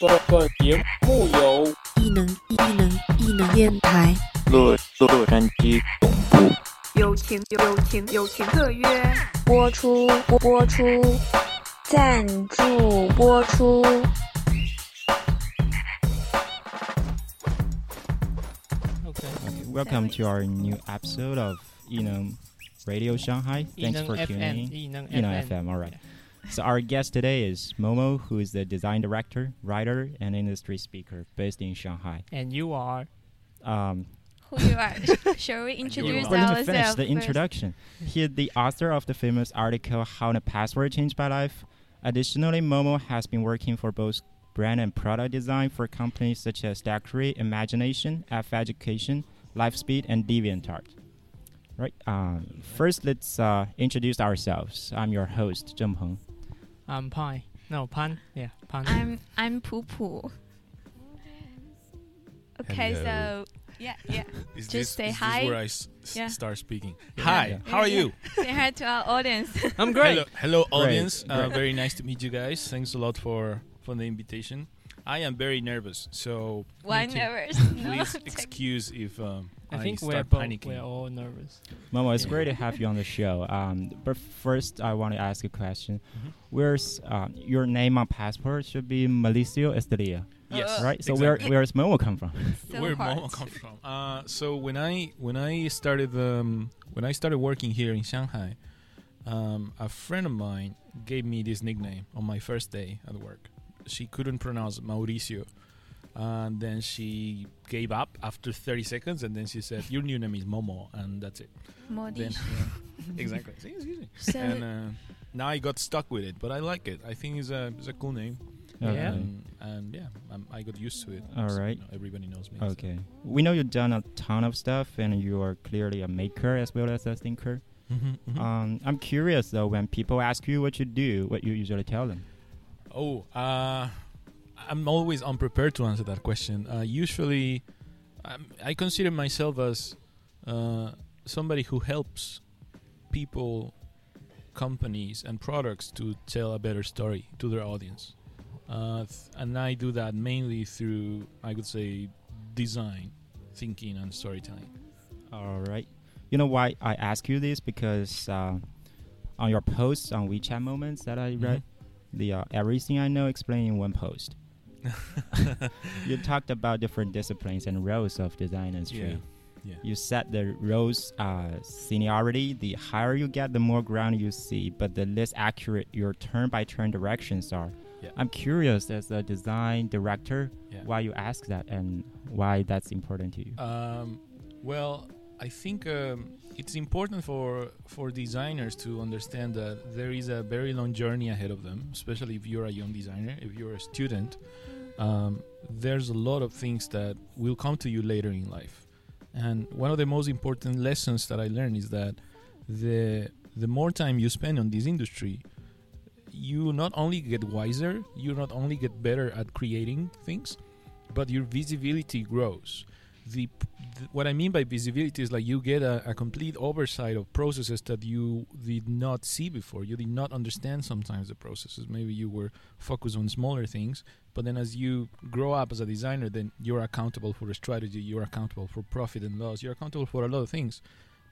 本本节目由异能异能异能电台洛洛杉矶总部友情友情友情特约播出播出赞助播出。Okay. Okay, welcome to our new episode of Enum Radio Shanghai. Thanks for tuning in. Enum FM. FM, all right. So our guest today is Momo, who is the design director, writer, and industry speaker based in Shanghai. And you are Um, who you are. Shall we introduce ourselves? we're going to finish the first? introduction. He's the author of the famous article "How the Password Changed My Life." Additionally, Momo has been working for both brand and product design for companies such as Daiquiri, Imagination, EF Education, LifeSpeed, and DeviantArt. Right. Um, first, let's uh, introduce ourselves. I'm your host, Zheng Peng. I'm Pi. No, Pan. Yeah, Pan. I'm I'm Poo Poo. Okay, Hello. so yeah, yeah. Is Just this, say is hi. This where I s- s- Yeah. start speaking. Yeah. Hi, Yeah. how are you? Say hi to our audience. I'm great. Hello, hello Great, audience. Uh, great. very nice to meet you guys. Thanks a lot for for the invitation. I am very nervous, so Why nervous? Please excuse if um, I think we're start both, panicking. we're all nervous. Momo, it's Yeah. great to have you on the show. Um, but first, I want to ask a question. Mhm. Where's uh, your name on passport should be Malicio Estelia, Yes, Uh, right? So exactly. where where's Momo come from? so where hard. Momo come from? Uh, so when I when I started um, when I started working here in Shanghai, um, a friend of mine gave me this nickname on my first day at work. She couldn't pronounce Mauricio, and then she gave up after 30 seconds, and then she said, "Your new name is Momo," and that's it. Modi. Then, exactly. See, it's easy. So And uh, now I got stuck with it, but I like it. I think it's a it's a cool name. Yeah. And, and yeah, I'm, I got used to it. All So, right. you know, everybody knows me. so- Okay. We know you've done a ton of stuff, and you are clearly a maker as well as a thinker. Mhm, mhm. Um, I'm curious though, when people ask you what you do, what you usually tell them. Oh, uh, I'm always unprepared to answer that question. Uh, usually, um, I consider myself as uh, somebody who helps people, companies, and products to tell a better story to their audience. Uh, and I do that mainly through, I would say, design, thinking, and storytelling. All right. You know why I ask you this? Because uh, on your posts on WeChat moments that I read, the uh, everything I know explained in one post. you talked about different disciplines and roles of design industry. Yeah. Yeah. You said the roles uh, seniority, the higher you get, the more ground you see, but the less accurate your turn by turn directions are. Yeah. I'm curious as a design director Yeah. why you ask that and why that's important to you. Um, well, I think um, it's important for for designers to understand that there is a very long journey ahead of them, especially if you're a young designer, if you're a student. Um, there's a lot of things that will come to you later in life, and one of the most important lessons that I learned is that the the more time you spend on this industry, you not only get wiser, you not only get better at creating things, but your visibility grows. The, th- what I mean by visibility is like you get a, a complete oversight of processes that you did not see before. You did not understand sometimes the processes. Maybe you were focused on smaller things, but then as you grow up as a designer, then you're accountable for a strategy. You're accountable for profit and loss. You're accountable for a lot of things.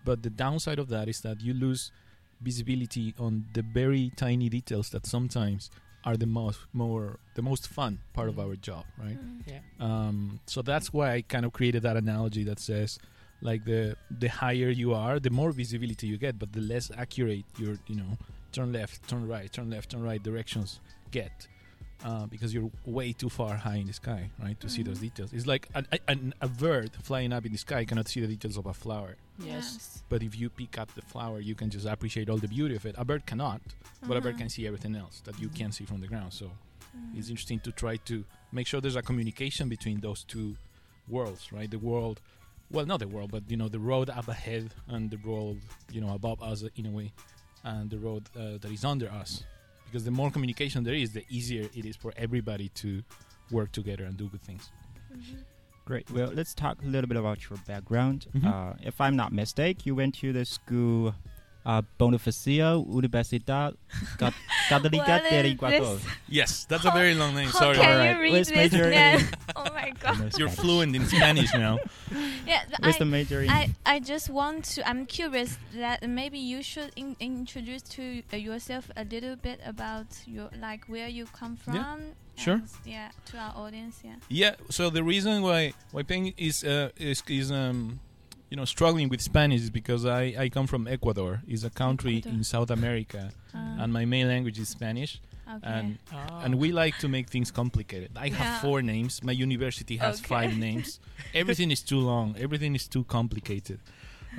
But the downside of that is that you lose visibility on the very tiny details that sometimes are the most more the most fun part of our job, right? Mm. Yeah. Um, so that's why I kind of created that analogy that says, like the the higher you are, the more visibility you get, but the less accurate your you know turn left, turn right, turn left, turn right directions get. Uh, because you're way too far high in the sky, right, to see those details. It's like an, a, an, a bird flying up in the sky cannot see the details of a flower. Yes. But if you pick up the flower, you can just appreciate all the beauty of it. A bird cannot, but a bird Uh-huh. can see everything else that you can't see from the ground. So Mm. it's interesting to try to make sure there's a communication between those two worlds, right? The world, well, not the world, but you know, the road up ahead and the road, you know, above us in a way, and the road uh, that is under us. Because the more communication there is, the easier it is for everybody to work together and do good things. Great. Well, let's talk a little bit about your background. Mhm. Uh, if I'm not mistaken, you went to the school uh, Bonifacio Universidad Cat- Católica What del is Ecuador. Yes, that's a very long name. Sorry. can Alright, you read let's this major in- Oh my god. You're fluent in Spanish now. Yeah, th- What's I, the major in? I, I just want to. I'm curious that maybe you should in, introduce to uh, yourself a little bit about your like where you come from. Yeah, sure. Yeah, to our audience. Yeah. Yeah. So the reason why why Peng is uh, is is um you know struggling with Spanish is because I I come from Ecuador. It's a country Ecuador. in South America, Uh, and my main language is Spanish. okay. And Oh. and we like to make things complicated. I have four names. My university has Okay. five names. Everything is too long. Everything is too complicated,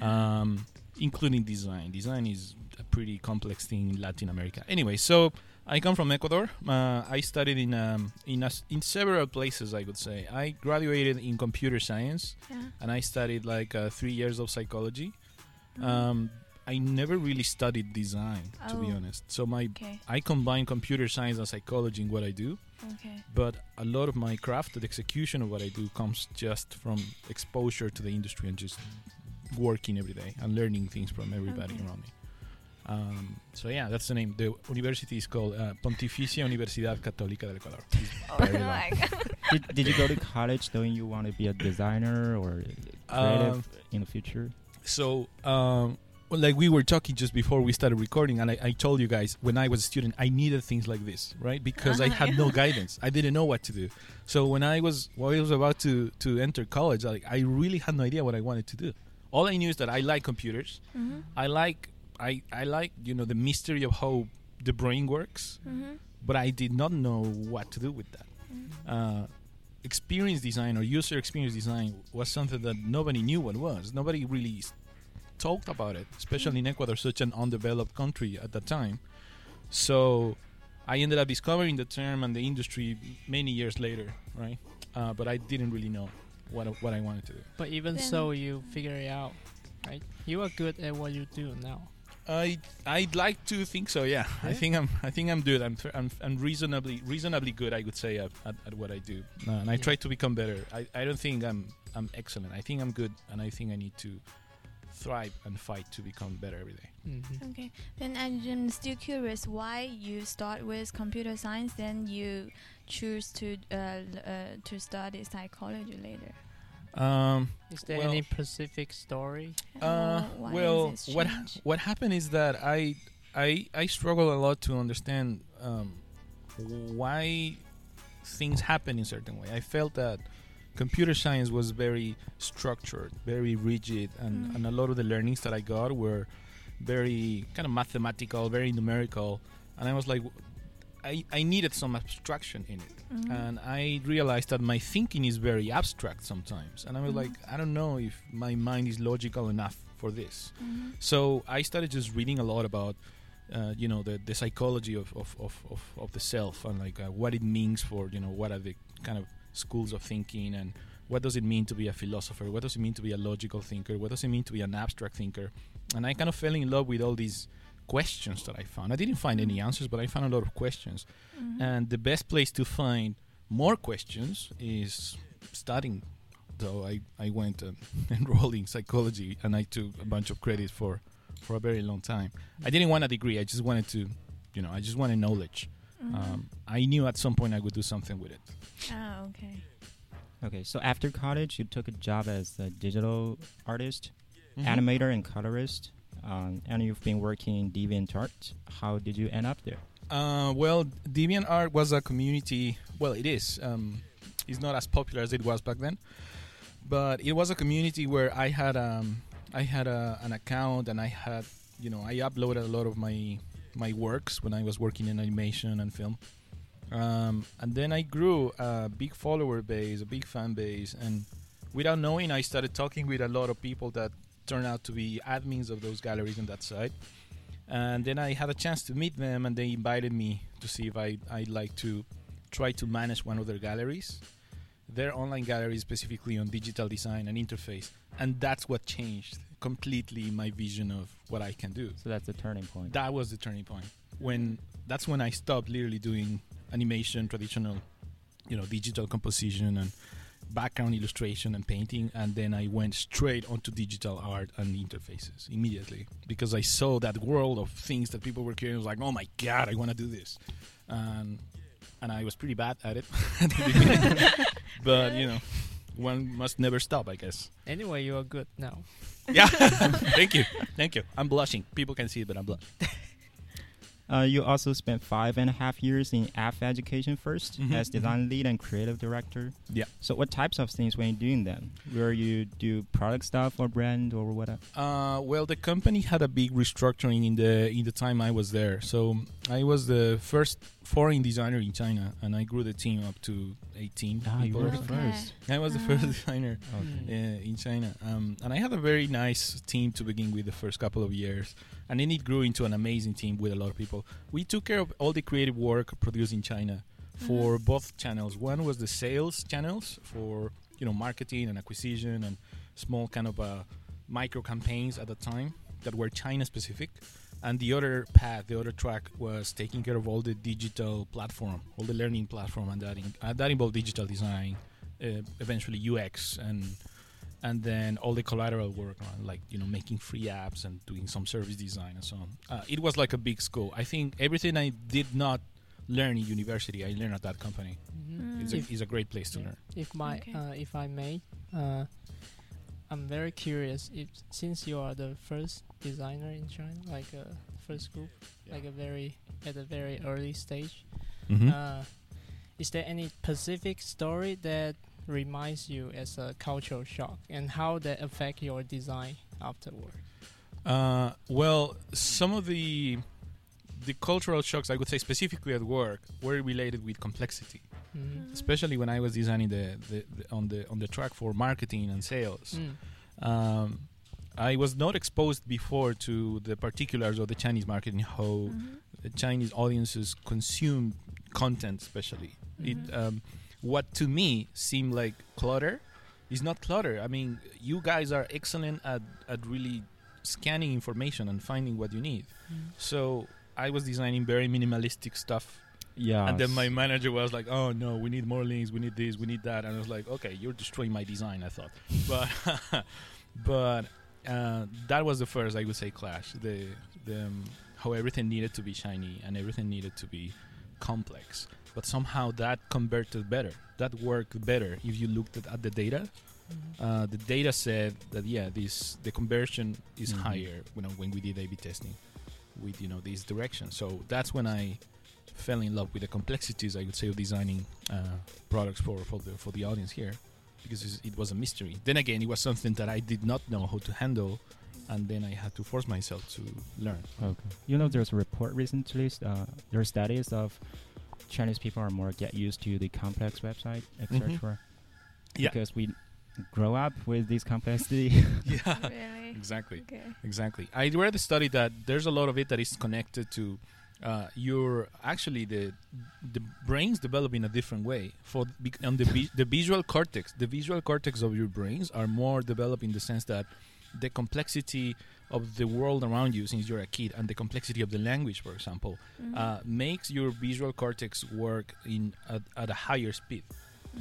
um, including design. Design is a pretty complex thing in Latin America. Anyway, so I come from Ecuador. Uh, I studied in um, in a in several places. I would say I graduated in computer science, yeah. and I studied like uh, three years of psychology. Mhm. Um, I never really studied design, to be Oh. honest. So my okay. I combine computer science and psychology in what I do, Okay. but a lot of my craft, the execution of what I do, comes just from exposure to the industry and just working every day and learning things from everybody Okay. around me. Um, so yeah, that's the name. The university is called uh, Pontificia Universidad Católica del Ecuador. Oh long. my god. did, did you go to college knowing you want to be a designer or creative Um, in the future? So, um, well, like we were talking just before we started recording, and I, I told you guys when I was a student, I needed things like this, right? Because I had no guidance. I didn't know what to do. So when I was when I was about to to enter college, like I really had no idea what I wanted to do. All I knew is that I like computers. Mhm. I like I I like you know the mystery of how the brain works, Mhm. but I did not know what to do with that. Mhm. Uh, experience design or user experience design was something that nobody knew what was. Nobody really s- talked about it, especially in Ecuador, such an undeveloped country at that time. So I ended up discovering the term and the industry many years later, right? Uh, but I didn't really know what what I wanted to do. But even Then- so, you figure it out, right? You are good at what you do now. I I'd like to think so. Yeah, I think I'm I think I'm good. I'm f- I'm, I'm reasonably reasonably good. I would say at, at, at what I do, uh, and I Yeah. try to become better. I, I don't think I'm I'm excellent. I think I'm good, and I think I need to thrive and fight to become better every day. hmm Okay. Then I'm still curious why you start with computer science, then you choose to uh, uh, to study psychology later. Um, Is there Well- any specific story? uh, Or well, what what happened is that I I I struggle a lot to understand um, why things happen in certain way. I felt that computer science was very structured, very rigid, and, Mm. and a lot of the learnings that I got were very kind of mathematical, very numerical, and I was like, I, I needed some abstraction in it, Mhm. and I realized that my thinking is very abstract sometimes, and I was Mhm. like, I don't know if my mind is logical enough for this. Mhm. So I started just reading a lot about, uh, you know, the, the psychology of, of, of, of, of the self and like uh, what it means for, you know, what are the kind of schools of thinking and what does it mean to be a philosopher? What does it mean to be a logical thinker? What does it mean to be an abstract thinker? And I kind of fell in love with all these questions that I found. I didn't find any answers, but I found a lot of questions. Mhm. And the best place to find more questions is studying. So I, I went and enrolled in psychology and I took a bunch of credit for, for a very long time. I didn't want a degree. I just wanted to, you know, I just wanted knowledge. Mhm. Um, I knew at some point I would do something with it. Ah, okay. Okay, so after college, you took a job as a digital artist, Mhm. animator, and colorist, um, and you've been working in DeviantArt. How did you end up there? Uh, well, DeviantArt was a community. Well, it is. Um, it's not as popular as it was back then, but it was a community where I had um, I had a, an account and I had you know I uploaded a lot of my my works when I was working in animation and film. Um, and then I grew a big follower base, a big fan base, and without knowing, I started talking with a lot of people that turned out to be admins of those galleries on that site and then I had a chance to meet them, and they invited me to see if I I'd like to try to manage one of their galleries, their online gallery specifically on digital design and interface, and that's what changed completely my vision of what I can do. So that's the turning point. That was the turning point when that's when I stopped literally doing animation, traditional, you know, digital composition and background illustration and painting, and then I went straight onto digital art and interfaces immediately because I saw that world of things that people were creating. I was like, oh my god, I want to do this, and and I was pretty bad at it at the beginning, but you know, one must never stop, I guess. Anyway, you are good now. Yeah, thank you, thank you. I'm blushing. People can see it, but I'm blushing. Uh, you also spent five and a half years in EF Education First Mhm, as design lead and creative director. Yeah. So, what types of things were you doing then? Where you do product stuff or brand or whatever? Uh, well, the company had a big restructuring in the in the time I was there. So I was the first foreign designer in China, and I grew the team up to 18 Ah, you were the something. first. I was the Ah. first designer Mm. uh, in China, um, and I had a very nice team to begin with the first couple of years, and then it grew into an amazing team with a lot of people. We took care of all the creative work produced in China for both channels. One was the sales channels for you know marketing and acquisition and small kind of uh, micro campaigns at the time that were China specific. And the other path, the other track was taking care of all the digital platform, all the learning platform, and that in, uh, that involved digital design, uh, eventually UX, and and then all the collateral work on like you know making free apps and doing some service design and so on. Uh, it was like a big school. I think everything I did not learn in university, I learned at that company. Mhm. It's, If- a, it's a great place to Yeah. learn. If my Okay. uh, if I may, uh, I'm very curious. If since you are the first designer in China, like a first group, Yeah. like a very at a very early stage, Mm-hmm. uh, is there any specific story that reminds you as a cultural shock, and how that affect your design afterward? Uh, well, some of the the cultural shocks, I would say specifically at work, were related with complexity. Mhm. Especially when I was designing the, the, the on the on the track for marketing and sales. Mm. Um, I was not exposed before to the particulars of the Chinese market and how Mhm. the Chinese audiences consume content, especially. It Mhm. um, what to me seemed like clutter is not clutter. I mean, you guys are excellent at at really scanning information and finding what you need. Mm. So I was designing very minimalistic stuff, Yeah. and then my manager was like, "Oh no, we need more links. We need this. We need that." And I was like, "Okay, you're destroying my design." I thought, but but uh, that was the first I would say clash. The the um, how everything needed to be shiny and everything needed to be complex, but somehow that converted better. That worked better if you looked at, at the data. Mhm. Uh, the data said that yeah, this the conversion is Mhm. higher when when we did A/B testing with you know this direction. So that's when I fell in love with the complexities I would say of designing uh, products for for the for the audience here because it was a mystery. Then again, it was something that I did not know how to handle, and then I had to force myself to learn. Okay. You know, there's a report recently. Uh, there are studies of Chinese people are more get used to the complex website, etc. Mhm. Yeah. Because we grow up with this complexity. Yeah, Really? exactly. Okay. Exactly. I read a study that there's a lot of it that is connected to uh, your actually the the brains develop in a different way. For bec- on the vi- the visual cortex, the visual cortex of your brains are more developed in the sense that the complexity of the world around you since you're a kid and the complexity of the language, for example, Mhm. uh, makes your visual cortex work in at, at a higher speed,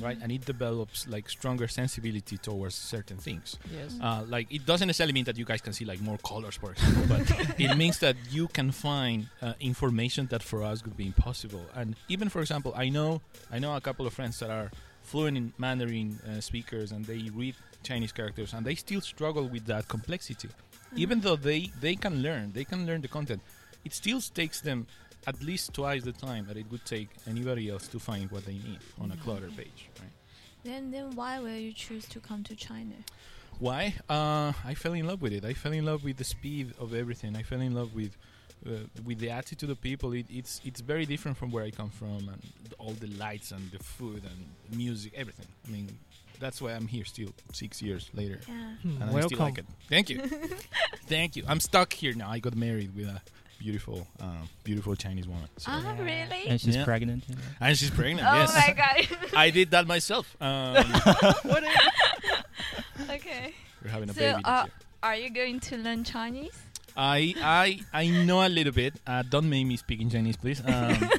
right? Mhm. And it develops like stronger sensibility towards certain things. Yes. Uh, like it doesn't necessarily mean that you guys can see like more colors, for example, but it means that you can find uh, information that for us would be impossible. And even, for example, I know I know a couple of friends that are fluent in Mandarin uh, speakers and they read Chinese characters and they still struggle with that complexity. Mhm. Even though they they can learn, they can learn the content. It still takes them at least twice the time that it would take anybody else to find what they need on a clutter page, right? Then, then why will you choose to come to China? Why? Uh, I fell in love with it. I fell in love with the speed of everything. I fell in love with uh, with the attitude of people. It, it's it's very different from where I come from, and all the lights and the food and music, everything. I mean, that's why I'm here still six years later, Yeah. Hmm, and I Welcome. still like it. Thank you, thank you. I'm stuck here now. I got married with a beautiful, um, beautiful Chinese woman, so. Ah, Yeah. really? and she's Yeah. pregnant. you know. and she's pregnant. oh my god. I did that myself. Um, okay. we're having a So, baby. uh. Are you going to learn Chinese? I I I know a little bit. Uh, don't make me speak in Chinese, please. Um,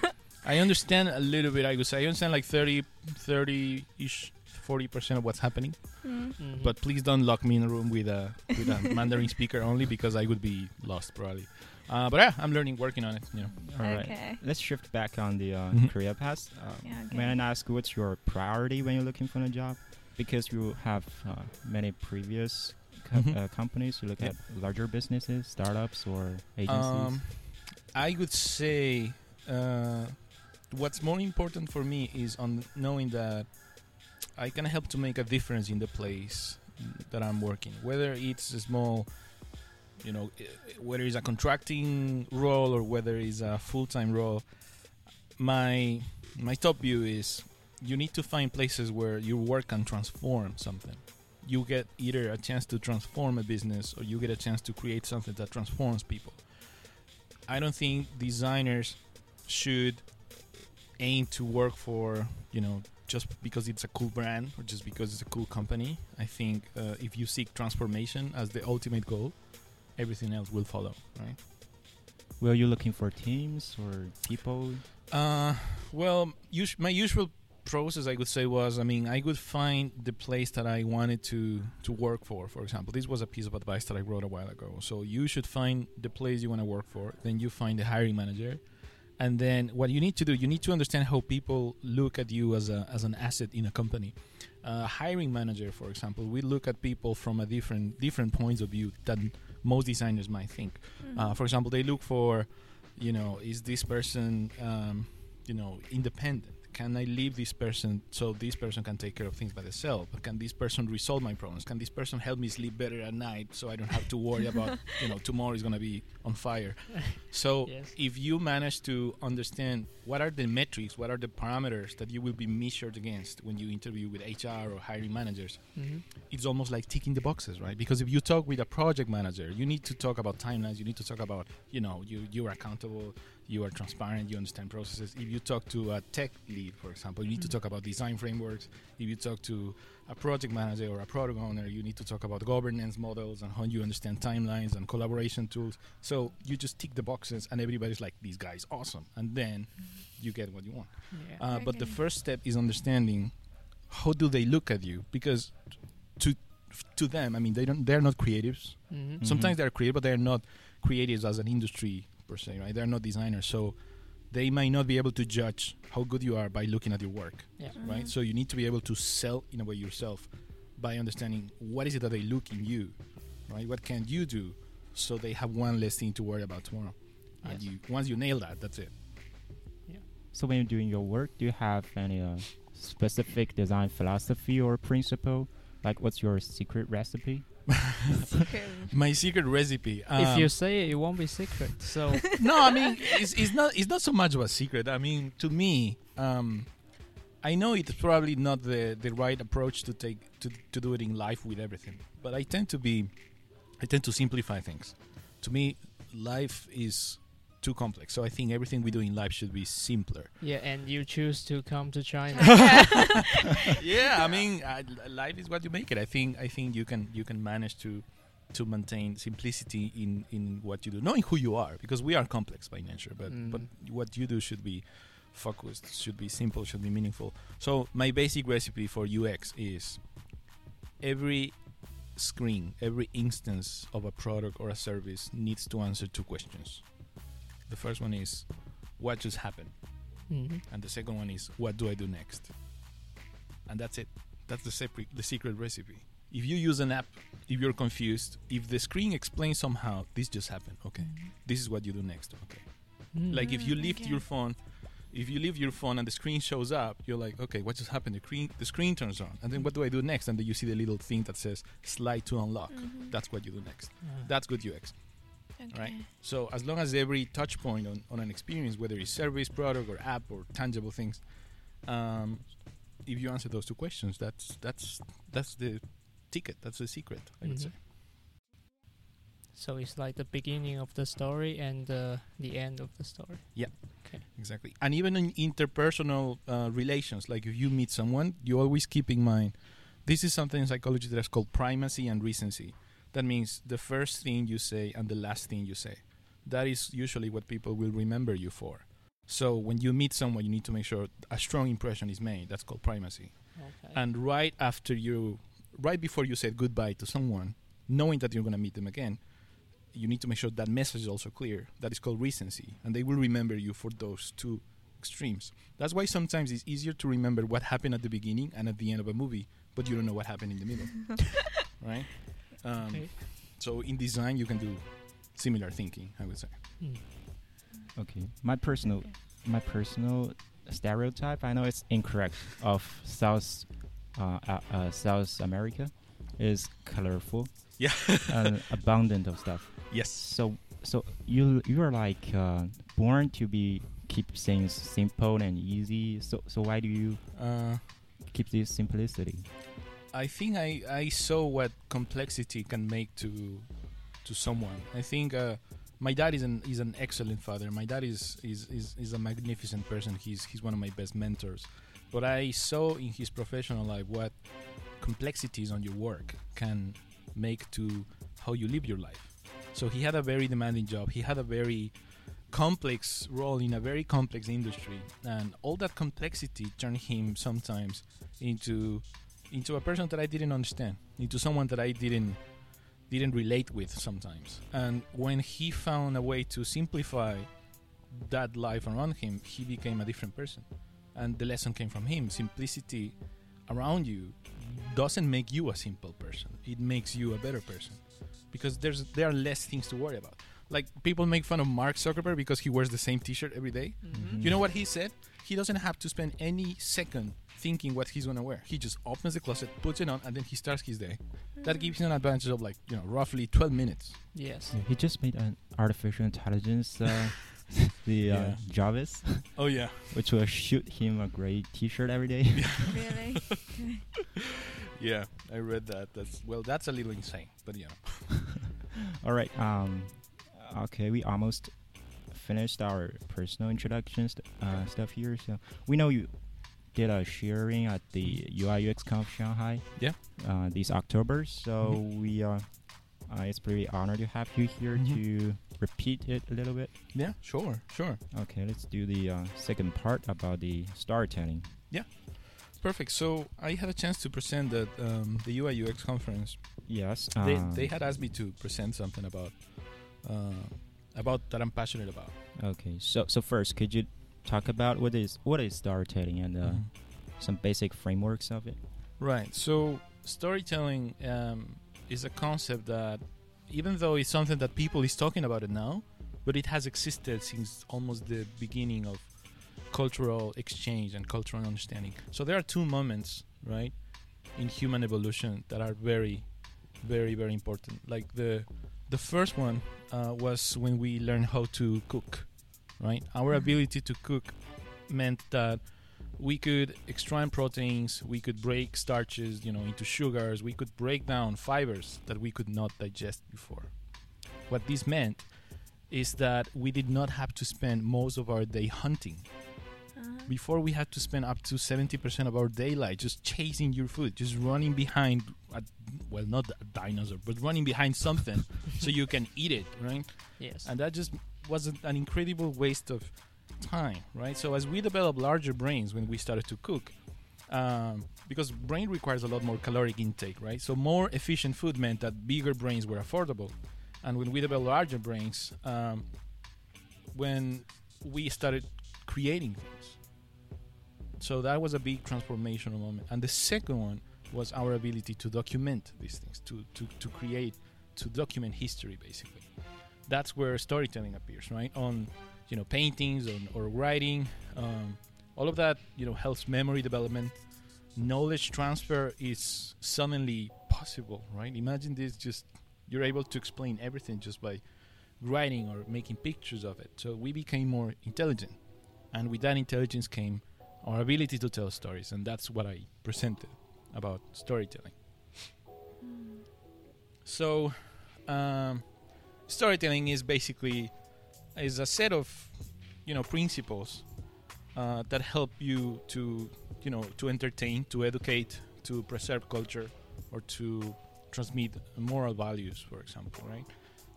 I understand a little bit. I would say I understand like 30, 30 ish, forty percent of what's happening. Mm. Mhm. But please don't lock me in a room with a with a Mandarin speaker only because I would be lost probably. Uh, but yeah, I'm learning, working on it. You know. All right. Okay. Let's shift back on the uh, Mhm. career path. Uh, Yeah, okay. May I ask what's your priority when you're looking for a job? Because you have uh, many previous co- Mhm. uh, companies. You look Yeah. at larger businesses, startups, or agencies. Um, I would say uh, what's more important for me is on knowing that I can help to make a difference in the place that I'm working, whether it's a small, you know, eh, eh, whether it's a contracting role or whether it's a full-time role. My my top view is you need to find places where your work can transform something. You get either a chance to transform a business or you get a chance to create something that transforms people. I don't think designers should aim to work for, you know, just because it's a cool brand or just because it's a cool company. I think uh, if you seek transformation as the ultimate goal, everything else will follow, right? Were you looking for teams or people? Uh, well, us- my usual process, I would say, was I mean, I would find the place that I wanted to to work for. For example, this was a piece of advice that I wrote a while ago. So you should find the place you want to work for. Then you find the hiring manager, and then what you need to do, you need to understand how people look at you as a as an asset in a company. Uh, hiring manager, for example, we look at people from a different different points of view than most designers might think. Mm-hmm. Uh, for example, they look for, you know, is this person, um, you know, independent? Can I leave this person so this person can take care of things by themselves? Can this person resolve my problems? Can this person help me sleep better at night so I don't have to worry about, you know, tomorrow is gonna be on fire? So Yes. if you manage to understand what are the metrics, what are the parameters that you will be measured against when you interview with HR or hiring managers, Mhm. it's almost like ticking the boxes, right? Because if you talk with a project manager, you need to talk about timelines. You need to talk about, you know, you you are accountable, you are transparent, you understand processes. If you talk to a tech lead, for example, you need to Mhm. talk about design frameworks. If you talk to a project manager or a product owner, you need to talk about governance models and how you understand timelines and collaboration tools. So you just tick the boxes, and everybody's like, "These guys awesome," and then you get what you want. Yeah. Uh, but the first step is understanding how do they look at you because to to them, I mean, they don't they're not creatives. Mhm. Mhm. Sometimes they're creative, but they're not creatives as an industry per se, right? They're not designers, so they might not be able to judge how good you are by looking at your work, Yeah. right? Mhm. So you need to be able to sell in a way yourself by understanding what is it that they look in you, right? What can you do so they have one less thing to worry about tomorrow. And you once you nail that, that's it. Yeah. So when you're doing your work, do you have any uh, specific design philosophy or principle? Like, what's your secret recipe? Secret. My secret recipe. if um, you say it, it won't be secret. So no, I mean it's, it's not it's not so much of a secret. I mean, to me, um, I know it's probably not the the right approach to take to to do it in life with everything, but I tend to be, I tend to simplify things. To me, life is too complex, so I think everything we do in life should be simpler. yeah, and you choose to come to China. yeah, I mean, I, life is what you make it. I think I think you can you can manage to to maintain simplicity in in what you do, knowing who you are, because we are complex by nature. But but Mm. what you do should be focused, should be simple, should be meaningful. So my basic recipe for UX is every screen, every instance of a product or a service needs to answer two questions. The first one is what just happened, Mhm. and the second one is what do I do next. And that's it. That's the secret, the secret recipe. If you use an app, if you're confused, if the screen explains somehow this just happened, okay, this is what you do next, okay. Mm. Like if you Mm, lift okay. your phone, if you leave your phone and the screen shows up, you're like, okay, what just happened? The screen, the screen turns on, and then what do I do next? And then you see the little thing that says slide to unlock. Mhm. That's what you do next. Ah. That's good UX. Okay. right. So as long as every touch point on, on an experience, whether it's service, product, or app, or tangible things, um, if you answer those two questions, that's that's that's the ticket. That's the secret. I would Mhm. say. So it's like the beginning of the story and uh, the end of the story. Yeah. Okay. Exactly. And even in interpersonal uh, relations, like if you meet someone, you always keep in mind this is something in psychology that's called primacy and recency. That means the first thing you say and the last thing you say. That is usually what people will remember you for. So when you meet someone, you need to make sure a strong impression is made. That's called primacy. Okay. and right after you right before you said goodbye to someone knowing that you're going to meet them again you need to make sure that message is also clear that is called recency and they will remember you for those two extremes that's why sometimes it's easier to remember what happened at the beginning and at the end of a movie but you don't know what happened in the middle right um, Okay. so in design you can do similar thinking i would say Mm. Okay, my personal, my personal stereotype. I know it's incorrect of South, uh, uh, uh, South America, is colorful yeah and abundant of stuff. yes So, so you you are like uh, born to be keep things simple and easy. So, so why do you uh, keep this simplicity? I think I, I saw what complexity can make to to someone. I think uh, my dad is an is an excellent father. My dad is, is, is, is a magnificent person. He's he's one of my best mentors. But I saw in his professional life what complexities on your work can make to how you live your life. So he had a very demanding job. He had a very complex role in a very complex industry, and all that complexity turned him sometimes into into a person that I didn't understand, into someone that I didn't didn't relate with sometimes. And when he found a way to simplify that life around him, he became a different person. And the lesson came from him. Simplicity around you doesn't make you a simple person. It makes you a better person. Because there's there are less things to worry about. Like people make fun of Mark Zuckerberg because he wears the same t-shirt every day. Mm-hmm. You know what he said? He doesn't have to spend any second thinking what he's gonna wear. He just opens the closet, puts it on, and then he starts his day. That gives him an advantage of like you know roughly 12 minutes. Yes. Yeah, he just made an artificial intelligence, uh, the uh, Yeah. Jarvis, Oh yeah, which will shoot him a gray T-shirt every day. really? yeah. I read that. That's well, that's a little insane, but yeah. All right. Um. Okay, we almost finished our personal introductions uh, stuff here. So we know you did a sharing at the UI UX Conf Shanghai. Yeah. Uh, this October. So Mhm. we are. Uh, it's pretty honored to have you here Mhm. to repeat it a little bit. Yeah, sure, sure. Okay, let's do the uh, second part about the storytelling. Yeah, perfect. So I had a chance to present at um, the UI UX conference. Yes. They, um, they had asked me to present something about uh, about that I'm passionate about. Okay, so so first, could you talk about what is what is storytelling and uh, Mhm. some basic frameworks of it? Right. So storytelling um, is a concept that, even though it's something that people is talking about it now, but it has existed since almost the beginning of cultural exchange and cultural understanding. So there are two moments, right, in human evolution that are very, very, very important. Like the the first one uh, was when we learned how to cook, right? Our ability to cook meant that we could extract proteins, we could break starches, you know, into sugars, we could break down fibers that we could not digest before. What this meant is that we did not have to spend most of our day hunting. Uh-huh. Before we had to spend up to 70% of our daylight just chasing your food, just running behind a, well not a dinosaur, but running behind something so you can eat it, right? Yes. and that just was an an incredible waste of time right so as we developed larger brains when we started to cook um, because brain requires a lot more caloric intake right so more efficient food meant that bigger brains were affordable and when we developed larger brains um, when we started creating things. So that was a big transformational moment. And the second one was our ability to document these things to, to, to create to document history basically. That's where storytelling appears right? On you know paintings on, or writing. Um, all of that you know helps memory development. Knowledge transfer is suddenly possible right? Imagine this just you're able to explain everything just by writing or making pictures of it. So we became more intelligent and with that intelligence came our ability to tell stories and that's what i presented about storytelling. So um, storytelling is basically is a set of you know principles uh, that help you to you know to entertain to educate to preserve culture or to transmit moral values for example right?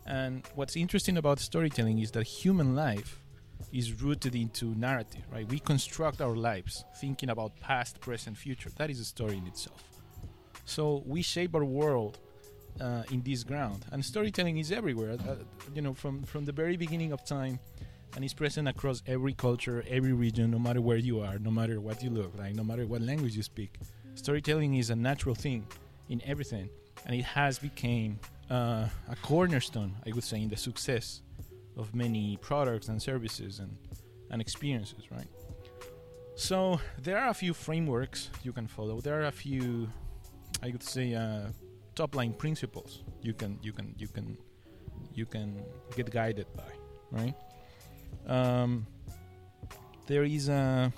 And what's interesting about storytelling is that human life is rooted into narrative, right? We construct our lives thinking about past, present, future. That is a story in itself. So we shape our world uh, in this ground, and storytelling is everywhere. Uh, you know, from from the very beginning of time, and it's present across every culture, every region, no matter where you are, no matter what you look like, no matter what language you speak. Storytelling is a natural thing in everything, and it has become uh, a cornerstone, I would say, in the success of many products and services and, and experiences, right? So there are a few frameworks you can follow. There are a few, I would say, uh, top line principles you can you can you can you can get guided by, right? Um, there is a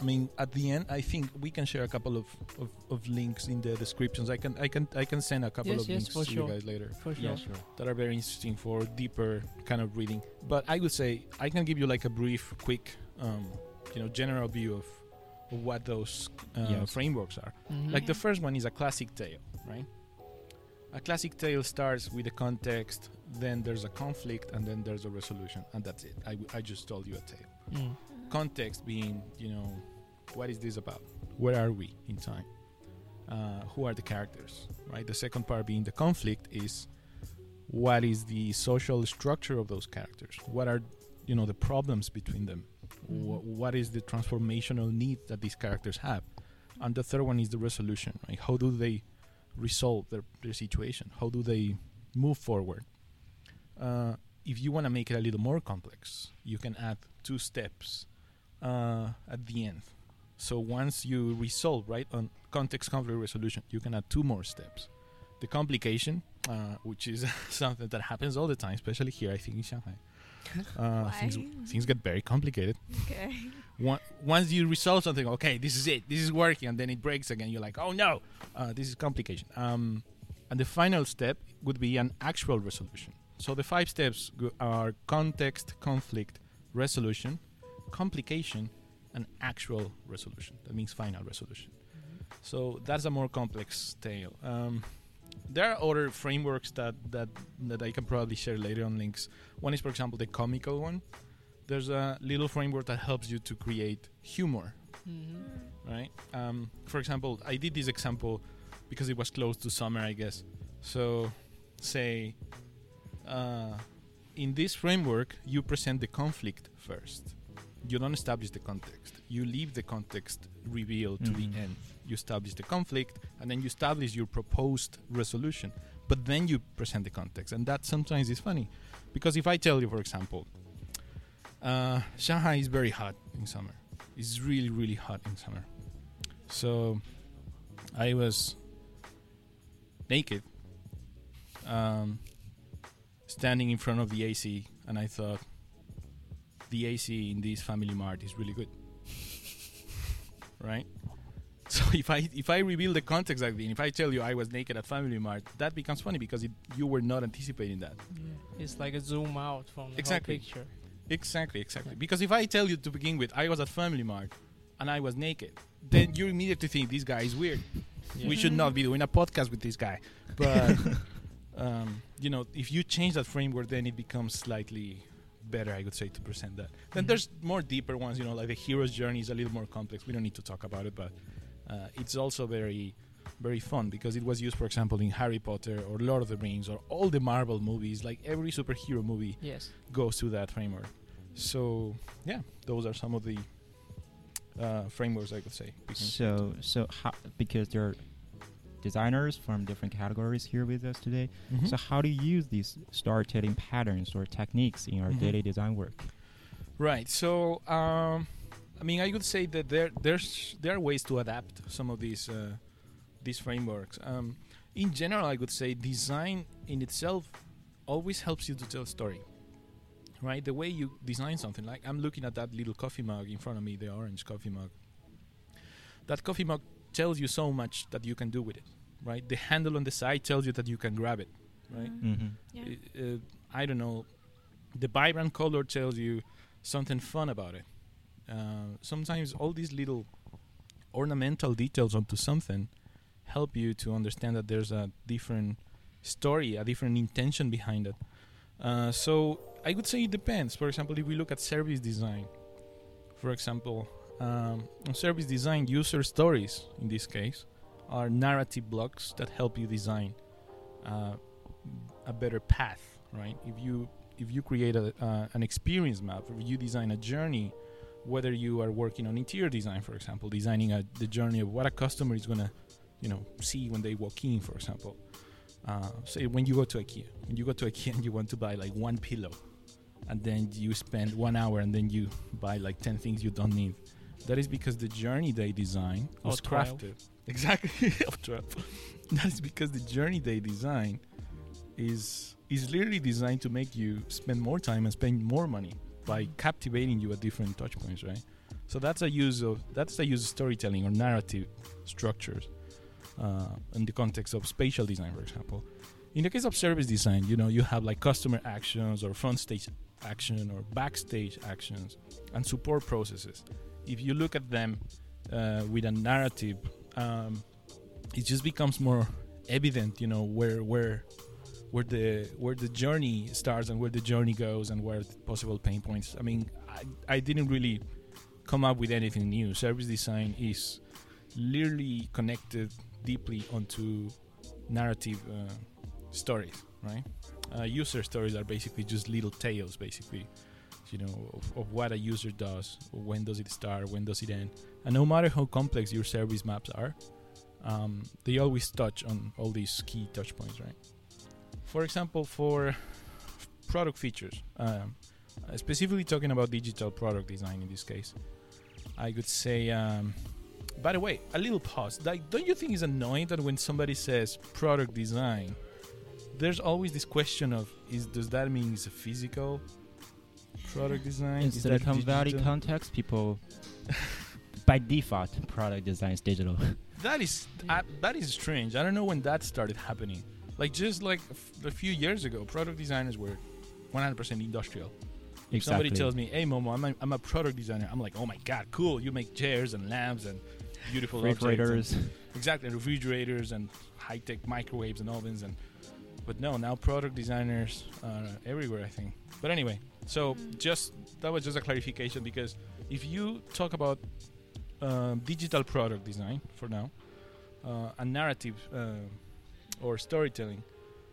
I mean, at the end, I think we can share a couple of, of, of links in the descriptions. I can I can I can send a couple Yes, of yes, links for to sure. you guys later For sure. Yeah, sure. that are very interesting for deeper kind of reading. But I would say I can give you like a brief, quick, um, you know, general view of, of what those uh, Yes. frameworks are. Mhm. Like the first one is a classic tale, right? A classic tale starts with a context, then there's a conflict, and then there's a resolution, and that's it. I, w- I just told you a tale. Mm. Context being, you know, what is this about? Where are we in time? Uh, who are the characters, right? The second part being the conflict is what is the social structure of those characters? What are, you know, the problems between them? Mhm. what is the transformational need that these characters have? And the third one is the resolution, right? How do they resolve their, their situation? How do they move forward? Uh, if you want to make it a little more complex, you can add two steps uh, at the end. So once you resolve, right, on context conflict resolution, you can add two more steps. The complication, uh, which is something that happens all the time, especially here, I think in Shanghai. Uh, things, things get very complicated. Okay. One, once you resolve something, okay, this is it, this is working, and then it breaks again. You're like, oh no, uh, this is complication. Um, and the final step would be an actual resolution. So the five steps are context, conflict, resolution, complication, and actual resolution. That means final resolution. So that's a more complex tale. Um, there are other frameworks that, that that I can probably share later on links. One is, for example, the comical one. There's a little framework that helps you to create humor, Mhm. right? Um, for example, I did this example because it was close to summer, I guess. So, say, uh, in this framework, you present the conflict first. You don't establish the context. You leave the context revealed to Mhm. the end. You establish the conflict, and then you establish your proposed resolution. But then you present the context, and that sometimes is funny, because if I tell you, for example, uh, Shanghai is very hot in summer. It's really, really hot in summer. So I was naked, um, standing in front of the AC, and I thought the AC in this Family Mart is really good, right? So if I if I reveal the context like this, if I tell you I was naked at Family Mart, that becomes funny because it, you were not anticipating that. Yeah. It's like a zoom out from the Exactly. whole picture. Exactly, exactly. Because if I tell you to begin with, I was at Family Mart and I was naked, then you immediately think this guy is weird. Yeah. We should not be doing a podcast with this guy. But um, you know, if you change that framework, then it becomes slightly better, I would say, to present that. Then Mhm. there's more deeper ones. You know, like the hero's journey is a little more complex. We don't need to talk about it, but uh, it's also very, very fun because it was used, for example, in Harry Potter or Lord of the Rings or all the Marvel movies. Like every superhero movie Yes. goes through that framework. So yeah, those are some of the uh, frameworks I could say. So, so how, because there are designers from different categories here with us today. Mhm. So, how do you use these storytelling patterns or techniques in your Mhm. daily design work? Right. So, um, I mean, I would say that there there's there are ways to adapt some of these uh, these frameworks. Um, in general, I would say design in itself always helps you to tell a story. Right. The way you design something, like I'm looking at that little coffee mug in front of me, the orange coffee mug. That coffee mug tells you so much that you can do with it. Right. The handle on the side tells you that you can grab it. Right. Mm-hmm. Yeah. uh, I don't know, the vibrant color tells you something fun about it. Uh, sometimes all these little ornamental details onto something help you to understand that there's a different story, a different intention behind it. Uh, so I would say it depends. For example, if we look at service design, for example, um, service design, user stories in this case are narrative blocks that help you design uh, a better path. Right? If you if you create a, uh, an experience map, if you design a journey, whether you are working on interior design, for example, designing a, the journey of what a customer is gonna, you know, see when they walk in, for example. Uh, say when you go to IKEA, when you go to IKEA and you want to buy like one pillow, and then you spend one hour and then you buy like ten things you don't need. That is because the journey they design was crafted exactly of 12. That is because the journey they design is is literally designed to make you spend more time and spend more money by captivating you at different touch points, right? So that's a use of that's a use of storytelling or narrative structures uh, in the context of spatial design, for example. In the case of service design, you know, you have like customer actions or front stage action or backstage actions and support processes. If you look at them uh, with a narrative, um, it just becomes more evident, you know, where where where the where the journey starts and where the journey goes and where possible pain points. I mean, I, I didn't really come up with anything new. Service design is literally connected deeply onto narrative uh, stories, right? Uh, user stories are basically just little tales, basically, you know, of, of what a user does, when does it start, when does it end, and no matter how complex your service maps are, um, they always touch on all these key touch points, right? For example, for product features, um, specifically talking about digital product design in this case, I could say. Um, by the way, a little pause. Like, don't you think it's annoying that when somebody says product design, there's always this question of is does that mean it's a physical product design? In Is that Silicon Valley digital? context, people by default product design is digital. That is uh, that is strange. I don't know when that started happening. Like just like a, f- a few years ago, product designers were 100% industrial. If somebody tells me, "Hey, Momo, I'm a, I'm a product designer," I'm like, "Oh my god, cool! You make chairs and lamps and beautiful objects and- refrigerators. exactly refrigerators and high tech microwaves and ovens and but no now product designers are everywhere I think but anyway so just that was just a clarification because if you talk about um, digital product design for now uh, and narrative uh, or storytelling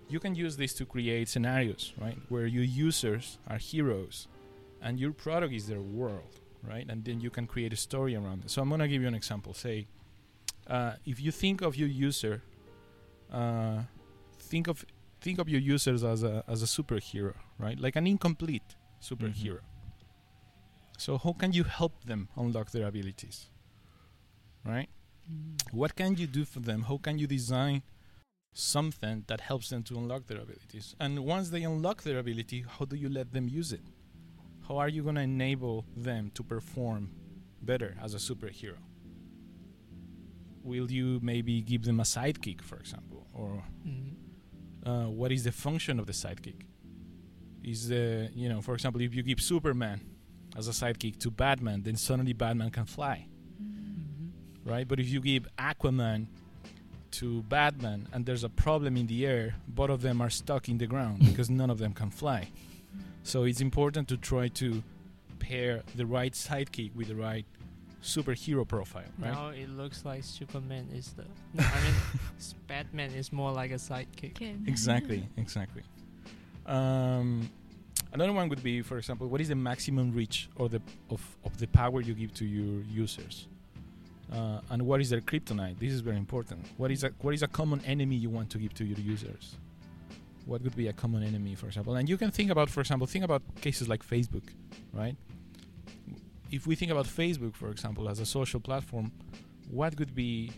you can use this to create scenarios right? Where your users are heroes and your product is their world right? And then you can create a story around it. So i'm going to give you an example. Say uh, if you think of your user, uh, think of think of your users as a as a superhero, right? Like an incomplete superhero. So how can you help them unlock their abilities, right? What can you do for them? How can you design something that helps them to unlock their abilities? And once they unlock their ability, how do you let them use it? How are you going to enable them to perform better as a superhero? will you maybe give them a sidekick, for example, or Mhm. uh, what is the function of the sidekick? Is the you know, for example, if you give Superman as a sidekick to Batman, then suddenly Batman can fly, Mhm. right? But if you give Aquaman to Batman and there's a problem in the air, both of them are stuck in the ground because none of them can fly. So it's important to try to pair the right sidekick with the right superhero profile, right? Now it looks like Superman is the. No, I mean, Batman is more like a sidekick. Okay. exactly exactly um, another one would be for example what is the maximum reach or the of, of the power you give to your users? Uh, and what is their kryptonite? This is very important. What is a what is a common enemy you want to give to your users? What would be a common enemy for example? And you can think about for example think about cases like facebook right? If we think about facebook for example as a social platform what could be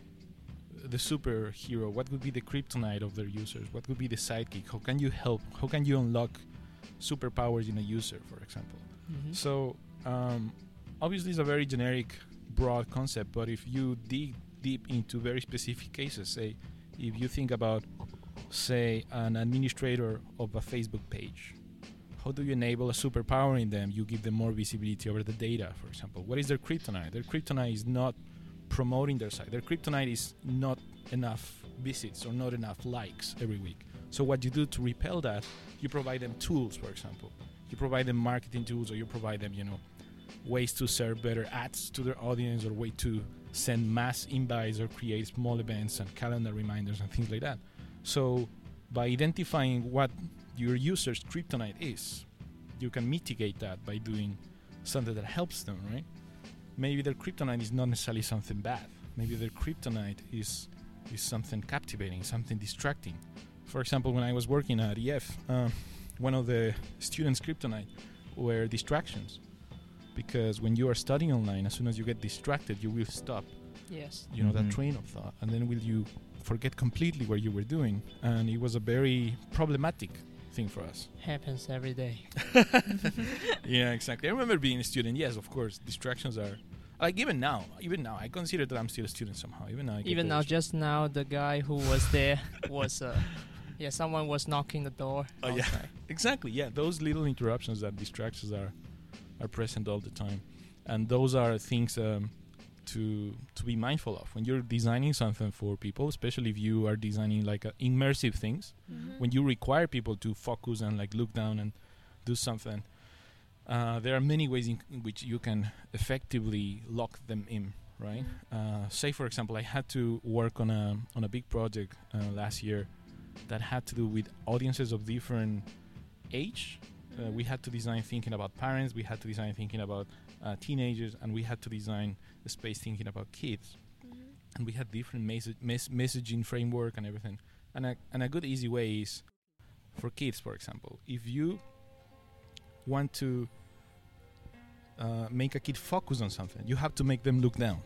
the superhero? What would be the kryptonite of their users? What would be the sidekick? How can you help? How can you unlock superpowers in a user, for example? Mhm. So, um, obviously, it's a very generic, broad concept, but if you dig deep into very specific cases, say, if you think about, say, an administrator of a Facebook page, how do you enable a superpower in them? You give them more visibility over the data, for example. What is their kryptonite? Their kryptonite is not promoting their site. Their kryptonite is not enough visits or not enough likes every week. So what you do to repel that, you provide them tools, for example. You provide them marketing tools, or you provide them, you know, ways to serve better ads to their audience, or way to send mass invites or create small events and calendar reminders and things like that. So by identifying what your user's kryptonite is, you can mitigate that by doing something that helps them, right? Maybe their kryptonite is not necessarily something bad. Maybe their kryptonite is is something captivating, something distracting. For example, when I was working at EF, uh, one of the students' kryptonite were distractions, because when you are studying online, as soon as you get distracted, you will stop. Yes. You know Mhm. that train of thought, and then will you forget completely what you were doing, and it was a very problematic thing for us. Happens every day. yeah, exactly. I remember being a student. Yes, of course, distractions are like even now. Even now, I consider that I'm still a student somehow. Even now, I Even now, just now, the guy who was there was, uh, yeah, someone was knocking the door. Oh, yeah. exactly. Yeah, those little interruptions that distractions are are present all the time, and those are things um, to to be mindful of when you're designing something for people, especially if you are designing like uh, immersive things. Mhm. when you require people to focus and like look down and do something uh, there are many ways in, which you can effectively lock them in right uh, say for example i had to work on a on a big project uh, last year that had to do with audiences of different age uh, we had to design thinking about parents we had to design thinking about uh, teenagers and we had to design the space thinking about kids. And we had different message, mes- messaging framework and everything. And a, and a good easy way is for kids for example if you want to uh, make a kid focus on something you have to make them look down.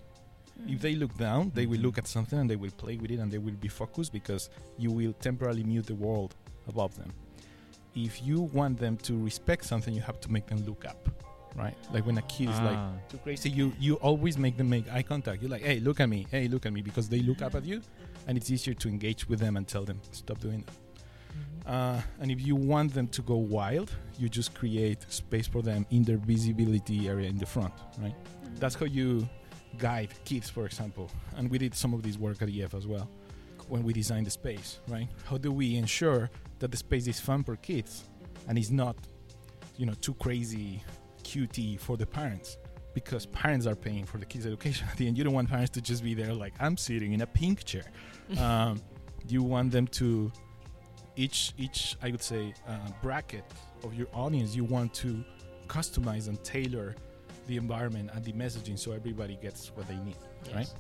If they look down they will Mhm. look at something and they will play with it and they will be focused because you will temporarily mute the world above them. If you want them to respect something you have to make them look up right? Like when a kid is like Ah. too crazy you you always make them make eye contact. You're like hey look at me. Hey look at me. Because they look up at you and it's easier to engage with them and tell them stop doing that. Mhm. uh, and if you want them to go wild you just create space for them in their visibility area in the front right? That's how you guide kids for example. And we did some of this work at ef as well when we designed the space right? How do we ensure that the space is fun for kids and is not you know too crazy QT for the parents because parents are paying for the kids education at the end. You don't want parents to just be there like i'm sitting in a pink chair. Um, you want them to each each i would say uh, bracket of your audience you want to customize and tailor the environment and the messaging so everybody gets what they need right?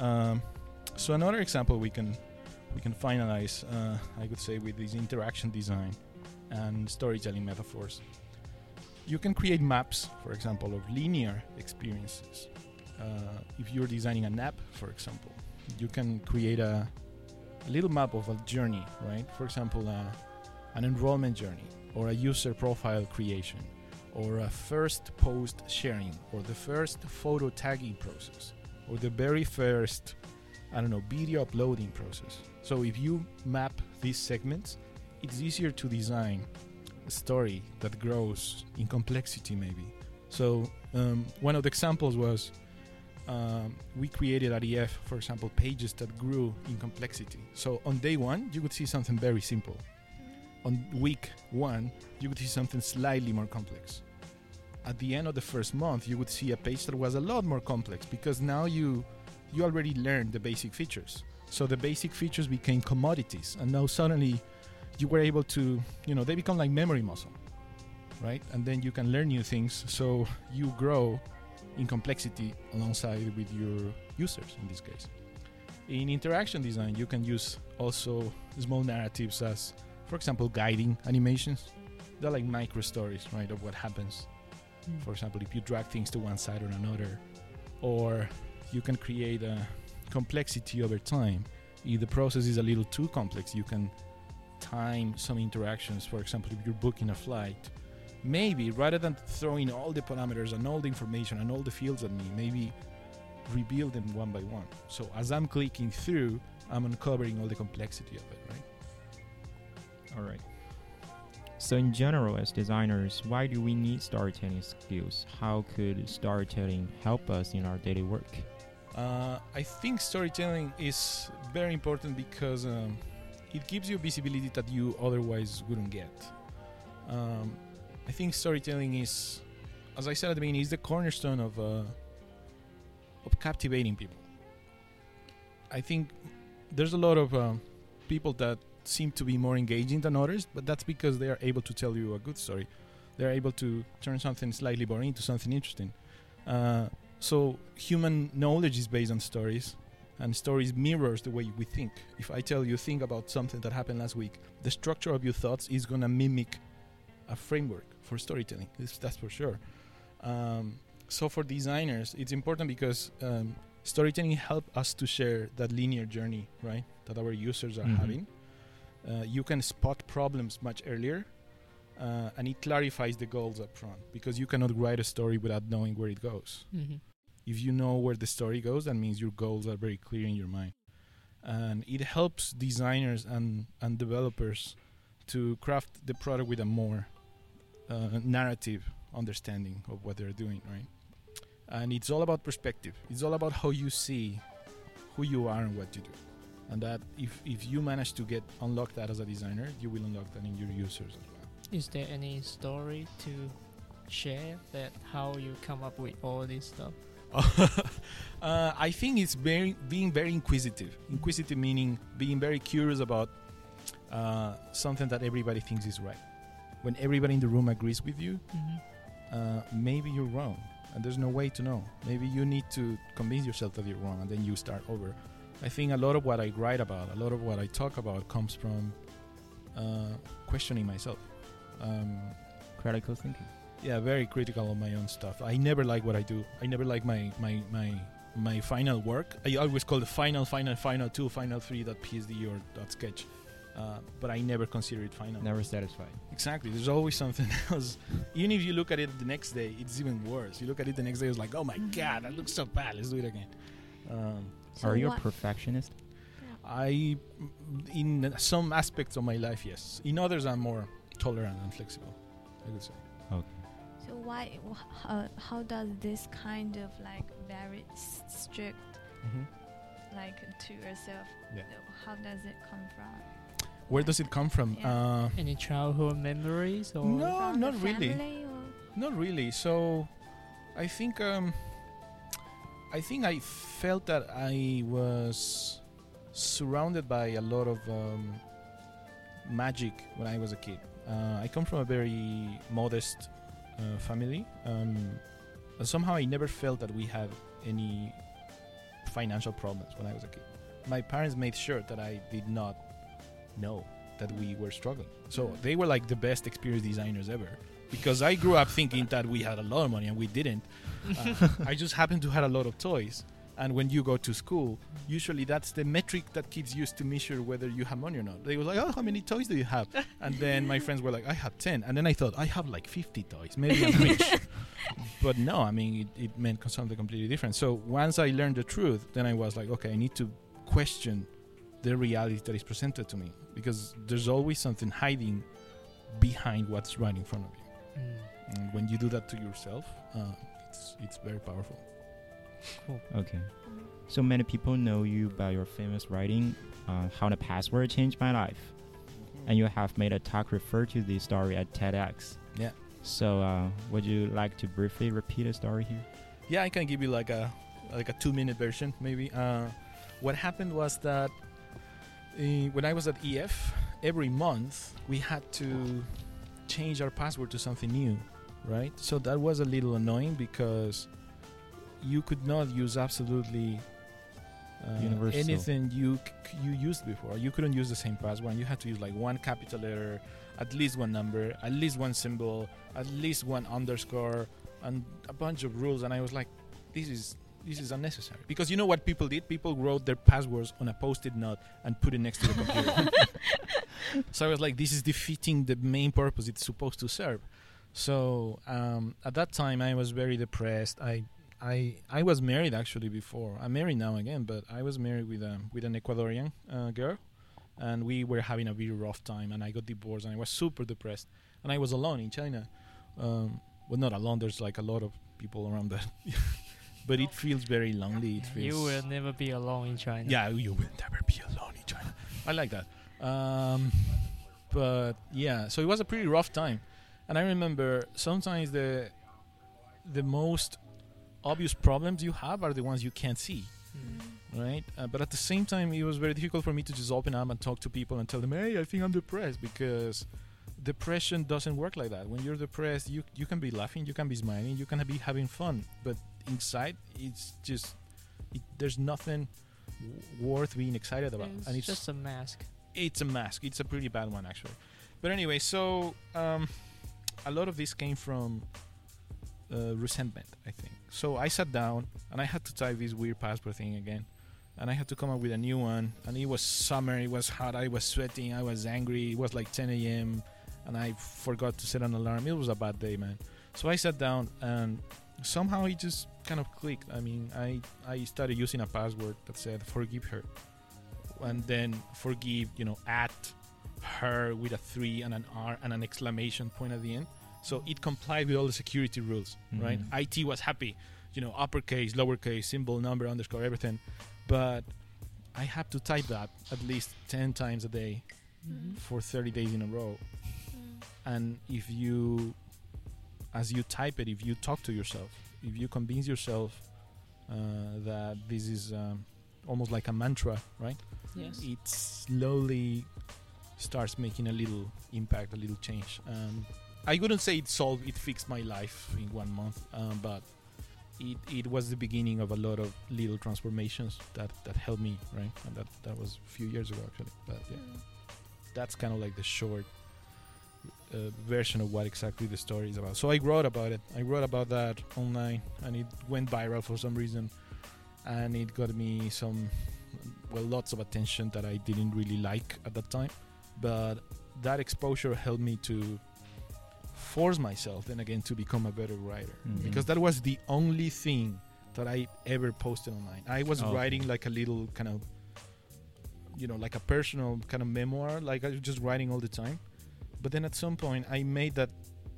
Um, so another example we can we can finalize uh, i would say with this interaction design and storytelling metaphors you can create maps for example of linear experiences. Uh, if you're designing an app for example you can create a, a little map of a journey right? For example uh, an enrollment journey or a user profile creation or a first post sharing or the first photo tagging process or the very first i don't know video uploading process. So if you map these segments it's easier to design story that grows in complexity maybe so um, one of the examples was um, we created at EF, for example, pages that grew in complexity. So on day one, you could see something very simple. On week one, you could see something slightly more complex. At the end of the first month, you would see a page that was a lot more complex because now you you already learned the basic features. So the basic features became commodities, and now suddenly you were able to, you know, they become like memory muscle, right? And then you can learn new things. So you grow in complexity alongside with your users in this case. In interaction design, you can use also small narratives as, for example, guiding animations. They're like micro stories, right, of what happens. Hmm. For example, if you drag things to one side or another, or you can create a complexity over time. If the process is a little too complex, you can time some interactions. For example, if you're booking a flight, maybe rather than throwing all the parameters and all the information and all the fields at me, maybe rebuild them one by one. So as I'm clicking through, I'm uncovering all the complexity of it, right? All right. So, in general, as designers, why do we need storytelling skills? How could storytelling help us in our daily work? Uh, I think storytelling is very important because um, it gives you visibility that you otherwise wouldn't get. Um, I think storytelling is, as I said at the beginning, is the cornerstone of uh, of captivating people. I think there's a lot of um, people that seem to be more engaging than others, but that's because they are able to tell you a good story. They're able to turn something slightly boring into something interesting. Uh, so human knowledge is based on stories, and stories mirrors the way we think. If I tell you think about something that happened last week, the structure of your thoughts is gonna mimic a framework for storytelling. This, that's for sure. Um, so for designers, it's important because um, storytelling help us to share that linear journey, right? That our users are Mhm. having. Uh, you can spot problems much earlier, uh, and it clarifies the goals up front because you cannot write a story without knowing where it goes. Mm-hmm. If you know where the story goes, that means your goals are very clear in your mind, and it helps designers and and developers to craft the product with a more uh, narrative understanding of what they're doing, right? And it's all about perspective. It's all about how you see who you are and what you do. And that if, if you manage to get unlock that as a designer, you will unlock that in your users as well. Is there any story to share that how you come up with all this stuff? uh, I think it's very being very inquisitive. Inquisitive meaning being very curious about uh, something that everybody thinks is right. When everybody in the room agrees with you, Mm-hmm. uh, maybe you're wrong, and there's no way to know. Maybe you need to convince yourself that you're wrong, and then you start over. I think a lot of what I write about, a lot of what I talk about, comes from uh, questioning myself. Um, Critical thinking. Yeah, very critical of my own stuff. I never like what I do. I never like my my my my final work. I always call it final, final, final two, final three. Dot PSD or dot sketch. Uh, but I never consider it final. Never satisfied. Exactly. There's always something else. Even if you look at it the next day, it's even worse. You look at it the next day, it's like, oh my god, that looks so bad. Let's do it again. Um, So Are you a perfectionist? I, in some aspects of my life, yes. In others, I'm more tolerant and flexible. I would say. So why? Uh, how does this kind of like very s- strict, like to yourself? Yeah. How does it come from? Where does it come from? Yeah. Uh, Any childhood memories or No, From not really. Not really. So, I think um, I think I felt that I was surrounded by a lot of um, magic when I was a kid. Uh, I come from a very modest uh, family. Um, and somehow I never felt that we had any financial problems when I was a kid. My parents made sure that I did not know that we were struggling. So they were like the best experienced designers ever because I grew up thinking that we had a lot of money and we didn't. Uh, I just happened to have a lot of toys. And when you go to school, usually that's the metric that kids use to measure whether you have money or not. They were like, "Oh, how many toys do you have?" And then my friends were like, "I have 10." And then I thought, "I have like 50 toys. Maybe I'm rich." but no, I mean, it, it meant something completely different. So once I learned the truth, then I was like, "Okay, I need to question the reality that is presented to me because there's always something hiding behind what's right in front of you." Mm, And when you do that to yourself, uh, it's it's very powerful. Cool. Okay. So many people know you by your famous writing, uh, "How the Password Changed My Life," and you have made a talk refer to this story at TEDx. Yeah. So, uh, would you like to briefly repeat the story here? Yeah, I can give you like a like a two minute version maybe. Uh, what happened was that uh, when I was at EF, every month we had to change our password to something new, right? So that was a little annoying because you could not use absolutely uh, Universal. anything you c- you used before. You couldn't use the same password. You had to use like one capital letter, at least one number, at least one symbol, at least one underscore, and a bunch of rules. And I was like, this is this is unnecessary because you know what people did? People wrote their passwords on a post-it note and put it next to the computer. so I was like, this is defeating the main purpose it's supposed to serve. So um, at that time, I was very depressed. I I I was married actually before. I'm married now again, but I was married with a with an Ecuadorian uh, girl, and we were having a very rough time. And I got divorced, and I was super depressed. And I was alone in China. Um, well, not alone. There's like a lot of people around, but but it feels very lonely. It feels You will never be alone in China. yeah, you will never be alone in China. I like that. Um, but yeah, so it was a pretty rough time, and I remember sometimes the the most obvious problems you have are the ones you can't see, right? Uh, but at the same time, it was very difficult for me to just open up and talk to people and tell them, "Hey, I think I'm depressed," because depression doesn't work like that. When you're depressed, you you can be laughing, you can be smiling, you can be having fun, but inside, it's just it, there's nothing w- worth being excited about, It's and it's just a mask. it's a mask. It's a pretty bad one, actually. But anyway, so um, a lot of this came from uh, resentment, I think. So I sat down and I had to type this weird password thing again. And I had to come up with a new one. And it was summer, it was hot, I was sweating, I was angry. It was like 10 a.m. And I forgot to set an alarm. It was a bad day, man. So I sat down and somehow it just kind of clicked. I mean, I, I started using a password that said, forgive her and then forgive, you know, at her with a three and an R and an exclamation point at the end. So it complied with all the security rules, right? Mhm. IT was happy, you know, uppercase, lowercase, symbol, number, underscore, everything. But I have to type that at least 10 times a day for 30 days in a row. And if you, as you type it, if you talk to yourself, if you convince yourself uh, that this is um, almost like a mantra, right? Yes. it slowly starts making a little impact, a little change. Um, I wouldn't say it solved, it fixed my life in one month, um, but it, it was the beginning of a lot of little transformations that, that helped me, right? And that, that was a few years ago, actually. But yeah, that's kind of like the short uh, version of what exactly the story is about. So I wrote about it. I wrote about that online, and it went viral for some reason, and it got me some well, lots of attention that I didn't really like at that time. But that exposure helped me to force myself then again to become a better writer Mhm. because that was the only thing that I ever posted online. I was Okay. writing like a little kind of you know, like a personal kind of memoir, like I was just writing all the time. But then at some point I made that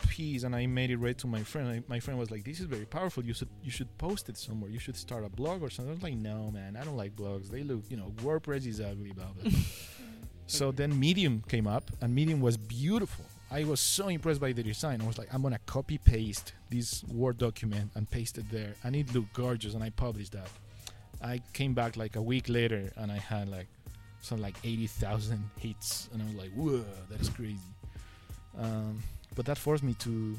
piece and I made it read to my friend. I, my friend was like, "This is very powerful. You should you should post it somewhere. You should start a blog or something." I was like, "No, man, I don't like blogs. They look, you know, WordPress is ugly, blah blah." so then Medium came up, and Medium was beautiful. I was so impressed by the design. I was like, "I'm gonna copy paste this Word document and paste it there," and it looked gorgeous. And I published that. I came back like a week later, and I had like some like eighty thousand hits, and I was like, "Whoa, that's crazy." Um, but that forced me to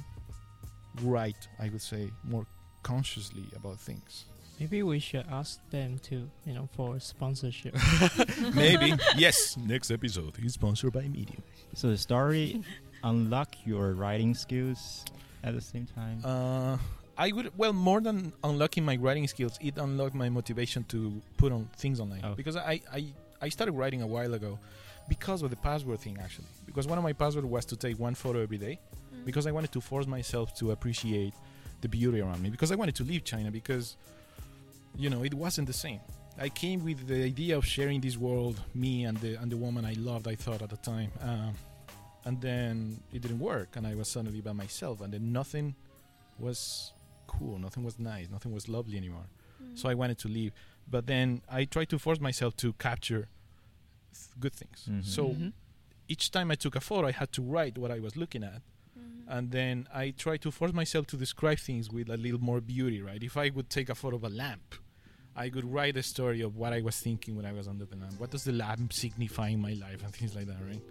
write, I would say, more consciously about things. Maybe we should ask them to, you know, for sponsorship. Maybe. yes. Next episode is sponsored by Medium. So the story unlock your writing skills at the same time. Uh, I would well more than unlocking my writing skills, it unlocked my motivation to put on things online Oh. because I, I I started writing a while ago because of the password thing actually because one of my passwords was to take one photo every day because I wanted to force myself to appreciate the beauty around me because I wanted to leave China because you know it wasn't the same. I came with the idea of sharing this world, me and the and the woman I loved. I thought at the time, um, and then it didn't work, and I was suddenly by myself, and then nothing was cool, nothing was nice, nothing was lovely anymore. So I wanted to leave, but then I tried to force myself to capture th- good things. Mhm. So Mhm. each time I took a photo, I had to write what I was looking at, and then I tried to force myself to describe things with a little more beauty. Right? If I would take a photo of a lamp, I could write a story of what I was thinking when I was under the lamp. What does the lamp signify in my life and things like that, right?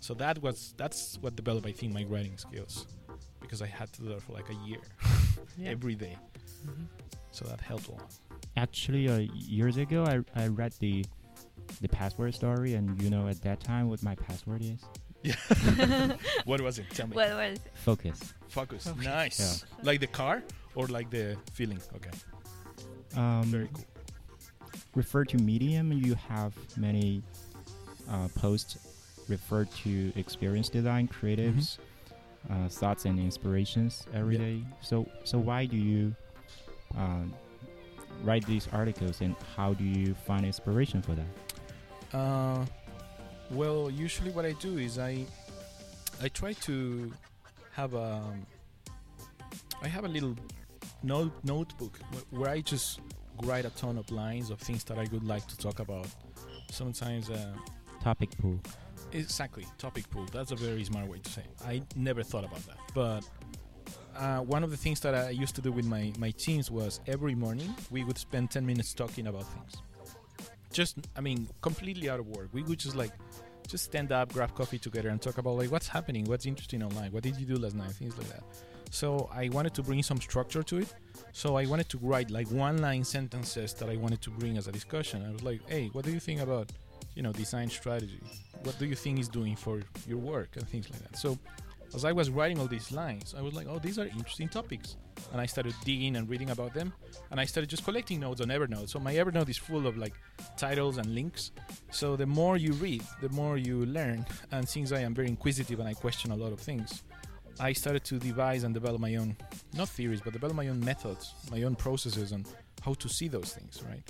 So that was that's what developed, I think, my writing skills, because I had to do that for like a year Yeah. every day. Mhm. So that helped a lot. Actually, uh, years ago, I, I read the the password story, and you know at that time what my password is. Yeah. What was it? Tell me. What was it? Focus. Focus. Okay. Nice. Like the car or like the feeling? Okay. Um, Very cool. Refer to Medium. You have many uh, posts refer to experience design, creatives, uh, thoughts and inspirations every Yeah. day. So so why do you uh, write these articles, and how do you find inspiration for that? Uh, well, usually what I do is I I try to have a I have a little note notebook where I just write a ton of lines of things that I would like to talk about. Sometimes, uh, Topic pool. Exactly, topic pool. That's a very smart way to say. It. I never thought about that, but uh, one of the things that I used to do with my my teams was every morning we would spend ten minutes talking about things. Just, I mean, completely out of work. We would just like just stand up, grab coffee together, and talk about like what's happening, what's interesting online, what did you do last night, things like that. So I wanted to bring some structure to it. So I wanted to write like one line sentences that I wanted to bring as a discussion. I was like, hey, what do you think about, you know, design strategy? What do you think is doing for your work and things like that? So as I was writing all these lines, I was like, oh, these are interesting topics. And I started digging and reading about them. And I started just collecting notes on Evernote. So my Evernote is full of like titles and links. So the more you read, the more you learn. And since I am very inquisitive and I question a lot of things, I started to devise and develop my own, not theories, but develop my own methods, my own processes on how to see those things, right?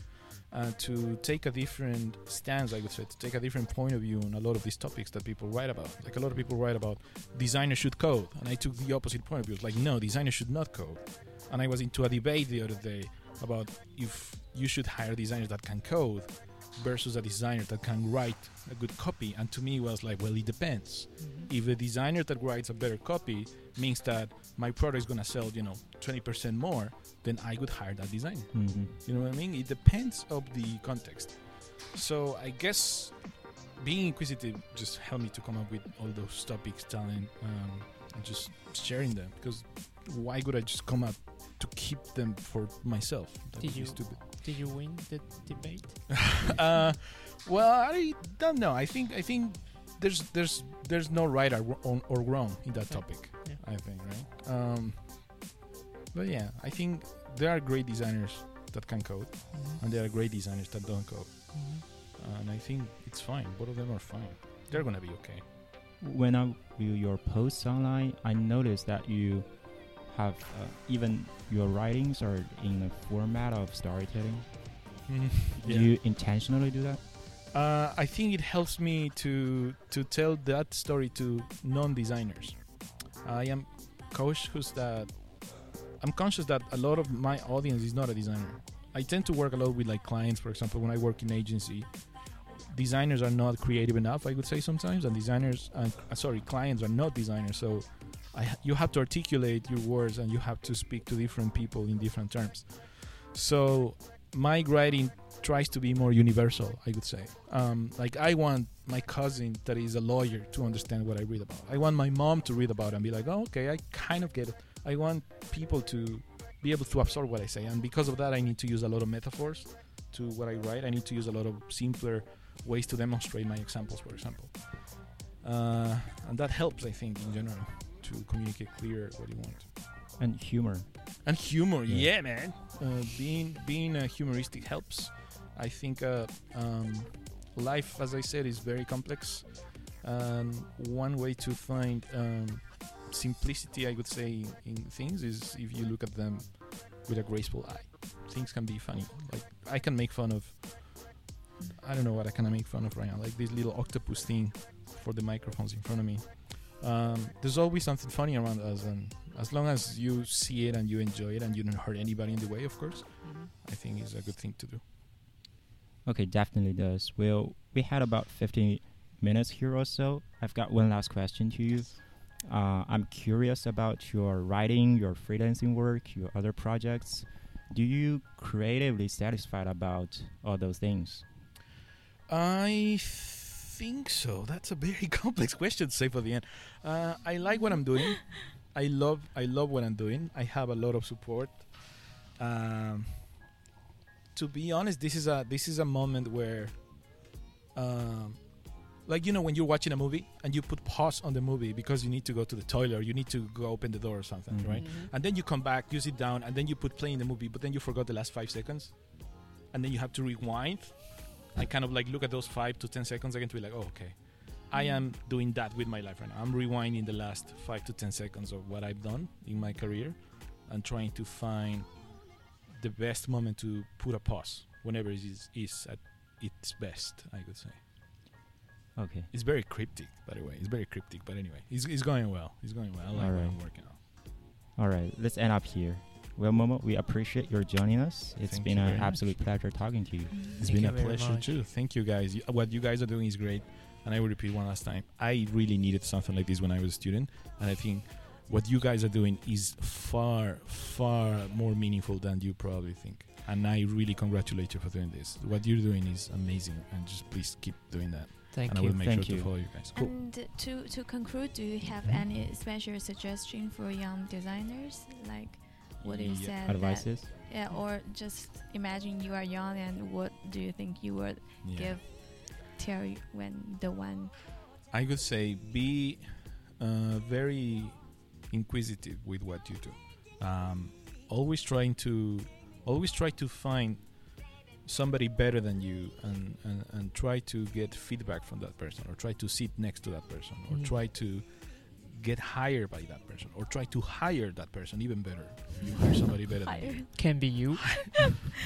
Uh, to take a different stance, I would say, to take a different point of view on a lot of these topics that people write about. Like a lot of people write about designers should code, and I took the opposite point of view. It's like, no, designers should not code. And I was into a debate the other day about if you should hire designers that can code versus a designer that can write a good copy. And to me, it was like, well, it depends. If the designer that writes a better copy means that my product is going to sell, you know, 20% more, then I would hire that designer. hmm You know what I mean? It depends of the context. So I guess being inquisitive just helped me to come up with all those topics, talent, um, and just sharing them. Because why would I just come up to keep them for myself? That Did would be you- stupid. Did you win the debate? uh, well, I don't know. I think I think there's there's there's no right or, wrong- or wrong in that Yeah. topic. Yeah. I think right. Um, but yeah, I think there are great designers that can code, Mhm. and there are great designers that don't code, Mhm. and I think it's fine. Both of them are fine. They're gonna be okay. When I view your posts online, I notice that you have uh, even your writings are in the format of storytelling. Do you intentionally do that? Uh, I think it helps me to to tell that story to non-designers. I am coach who's that I'm conscious that a lot of my audience is not a designer. I tend to work a lot with like clients, for example, when I work in agency. Designers are not creative enough, I would say sometimes, and designers, uh, sorry, clients are not designers. So, I, you have to articulate your words and you have to speak to different people in different terms. So, my writing tries to be more universal, I would say. Um, like I want my cousin that is a lawyer to understand what I read about. I want my mom to read about and be like, oh, okay, I kind of get it. I want people to be able to absorb what I say, and because of that, I need to use a lot of metaphors to what I write. I need to use a lot of simpler ways to demonstrate my examples, for example, uh, and that helps, I think, in general, to communicate clear what you want. And humor. And humor, Yeah. yeah, man. Uh, being being uh, humoristic helps. I think uh, um, life, as I said, is very complex. Um, one way to find um, simplicity, I would say, in things is if you look at them with a graceful eye. Things can be funny. Like I can make fun of. I don't know what I can make fun of right now. Like this little octopus thing for the microphones in front of me. Um, there's always something funny around us, and as long as you see it and you enjoy it and you don't hurt anybody in the way, of course, Mhm. I think it's a good thing to do. Okay, definitely does. Well, we had about 15 minutes here or so. I've got one last question to you. Uh, I'm curious about your writing, your freelancing work, your other projects. Do you creatively satisfied about all those things? I think so. That's a very complex question to say for the end. Uh, I like what I'm doing. I love I love what I'm doing. I have a lot of support. Um, to be honest, this is a this is a moment where, um, like you know, when you're watching a movie and you put pause on the movie because you need to go to the toilet or you need to go open the door or something, Mhm. right? and then you come back, you sit down, and then you put play in the movie, but then you forgot the last five seconds, and then you have to rewind and kind of like look at those five to ten seconds again to be like, oh, okay, I am doing that with my life right now. I'm rewinding the last five to ten seconds of what I've done in my career, and trying to find the best moment to put a pause whenever it is, is at its best. I could say Okay. it's very cryptic, by the way. It's very cryptic, but anyway, it's, it's going well. It's going well. I like what Alright. I'm working on. All right, let's end up here. Well, Momo, we appreciate your joining us. It's Thank been an very much. absolute pleasure talking to you. It's Thank been you a pleasure much. too. Thank you guys. You- What you guys are doing is great. and I will repeat one last time. I really needed something like this when I was a student, and I think what you guys are doing is far, far more meaningful than you probably think. And I really congratulate you for doing this. What you're doing is amazing, and just please keep doing that. Thank and I you. will make Thank sure you. to follow you guys. Cool. And to to conclude, do you have Mhm. any special suggestion for young designers? Like what you Yeah. said. that- Advices? yeah, or just imagine you are young and what do you think you would Yeah. give tell when the one I would say be uh, very inquisitive with what you do. Um, always trying to, always try to find somebody better than you, and, and and try to get feedback from that person, or try to sit next to that person, or Mm. try to get hired by that person, or try to hire that person even better. You hire somebody better than you. Can be you.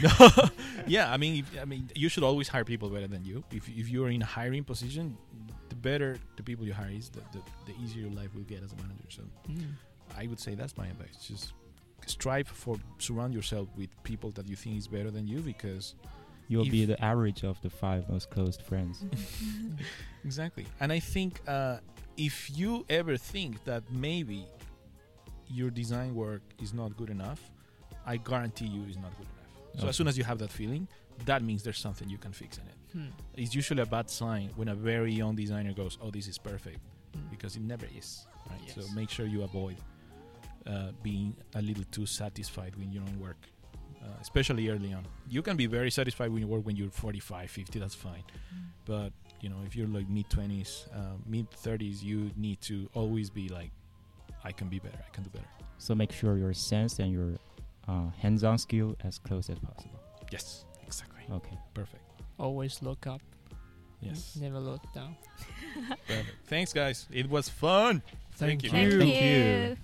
No, yeah, I mean, if, I mean, you should always hire people better than you. If if you're in a hiring position, the better the people you hire is, the the, the easier your life will get as a manager. So Mm. I would say that's my advice. Just strive for surround yourself with people that you think is better than you because You'll be the average of the five most close friends. exactly. And I think uh, if you ever think that maybe your design work is not good enough, I guarantee you it's not good enough. So Okay. as soon as you have that feeling, that means there's something you can fix in it. Hmm. it's usually a bad sign when a very young designer goes, "Oh, this is perfect," Mm. because it never is. Right. So make sure you avoid uh, being a little too satisfied with your own work, uh, especially early on. You can be very satisfied with your work when you're 45, 50. That's fine. But you know, if you're like mid 20s, uh, mid 30s, you need to always be like, "I can be better. I can do better." So make sure your sense and your uh, hands-on skill as close as possible. Yes. Exactly. Okay. Perfect. Always look up. Yes. Never look down. Perfect. Thanks, guys. It was fun. Thank, Thank you. Thank Thank you. you.